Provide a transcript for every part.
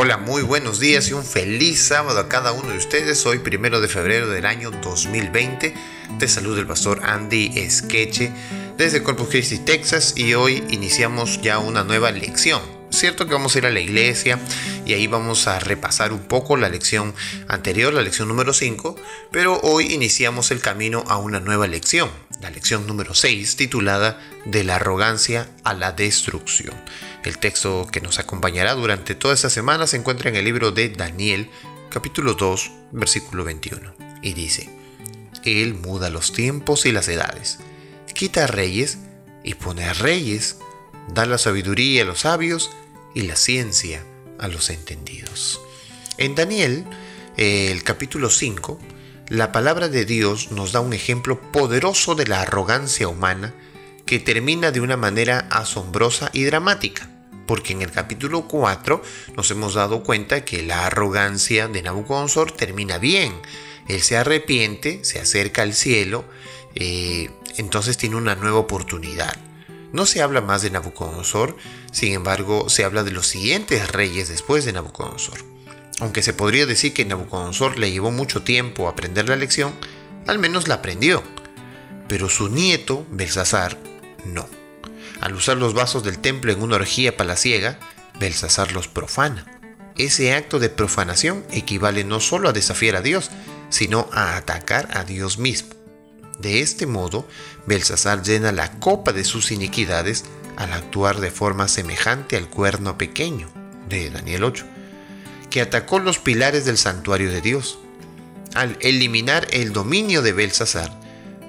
Hola, muy buenos días y un feliz sábado a cada uno de ustedes. Hoy, primero de febrero del año 2020. Te saluda el pastor Andy Esqueche desde Corpus Christi, Texas, y hoy iniciamos ya una nueva lección. Cierto que vamos a ir a la iglesia y ahí vamos a repasar un poco la lección anterior, la lección número 5, pero hoy iniciamos el camino a una nueva lección, la lección número 6, titulada De la arrogancia a la destrucción. El texto que nos acompañará durante toda esta semana se encuentra en el libro de Daniel, capítulo 2, versículo 21, y dice, Él muda los tiempos y las edades, quita reyes y pone a reyes, da la sabiduría a los sabios y la ciencia a los entendidos. En Daniel, el capítulo 5, la palabra de Dios nos da un ejemplo poderoso de la arrogancia humana que termina de una manera asombrosa y dramática, porque en el capítulo 4 nos hemos dado cuenta que la arrogancia de Nabucodonosor termina bien. Él se arrepiente, se acerca al cielo, eh, entonces tiene una nueva oportunidad. No se habla más de Nabucodonosor, sin embargo se habla de los siguientes reyes después de Nabucodonosor. Aunque se podría decir que Nabucodonosor le llevó mucho tiempo aprender la lección, al menos la aprendió. Pero su nieto, Belsasar, no. Al usar los vasos del templo en una orgía palaciega, Belsasar los profana. Ese acto de profanación equivale no solo a desafiar a Dios, sino a atacar a Dios mismo. De este modo, Belsasar llena la copa de sus iniquidades al actuar de forma semejante al cuerno pequeño de Daniel 8, que atacó los pilares del santuario de Dios. Al eliminar el dominio de Belsasar,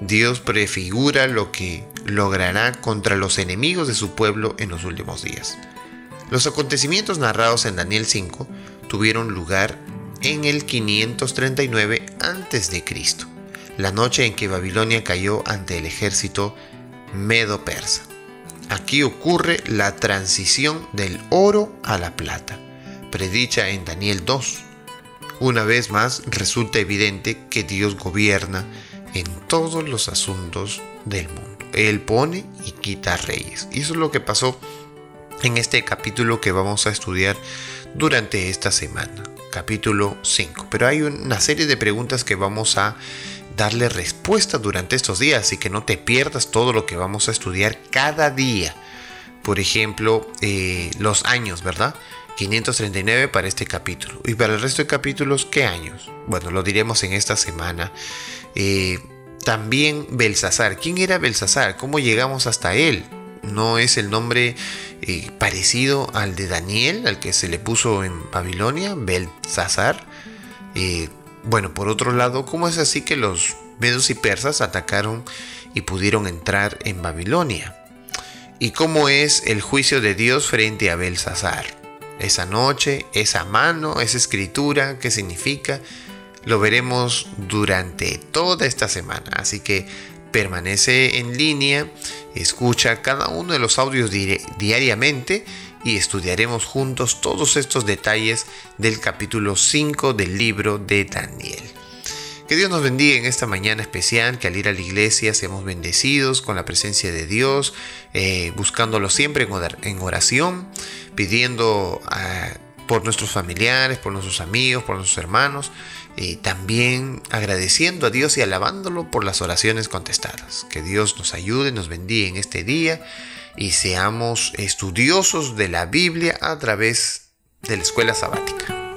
Dios prefigura lo que logrará contra los enemigos de su pueblo en los últimos días. Los acontecimientos narrados en Daniel 5 tuvieron lugar en el 539 a.C., la noche en que Babilonia cayó ante el ejército medo-persa. Aquí ocurre la transición del oro a la plata, predicha en Daniel 2. Una vez más resulta evidente que Dios gobierna en todos los asuntos del mundo. Él pone y quita reyes. Y eso es lo que pasó en este capítulo que vamos a estudiar durante esta semana, capítulo 5. Pero hay una serie de preguntas que vamos a darle respuesta durante estos días y que no te pierdas todo lo que vamos a estudiar cada día. Por ejemplo, eh, los años, ¿verdad? 539 para este capítulo. Y para el resto de capítulos, ¿qué años? Bueno, lo diremos en esta semana. Eh, también Belsasar. ¿Quién era Belsasar? ¿Cómo llegamos hasta él? ¿No es el nombre eh, parecido al de Daniel, al que se le puso en Babilonia? Belsasar. Eh, bueno, por otro lado, ¿cómo es así que los medos y persas atacaron y pudieron entrar en Babilonia? ¿Y cómo es el juicio de Dios frente a Belsasar? Esa noche, esa mano, esa escritura, ¿qué significa? Lo veremos durante toda esta semana, así que permanece en línea, escucha cada uno de los audios diariamente y estudiaremos juntos todos estos detalles del capítulo 5 del libro de Daniel. Que Dios nos bendiga en esta mañana especial, que al ir a la iglesia seamos bendecidos con la presencia de Dios, eh, buscándolo siempre en oración, pidiendo ah, por nuestros familiares, por nuestros amigos, por nuestros hermanos, eh, también agradeciendo a Dios y alabándolo por las oraciones contestadas. Que Dios nos ayude, nos bendiga en este día y seamos estudiosos de la Biblia a través de la escuela sabática.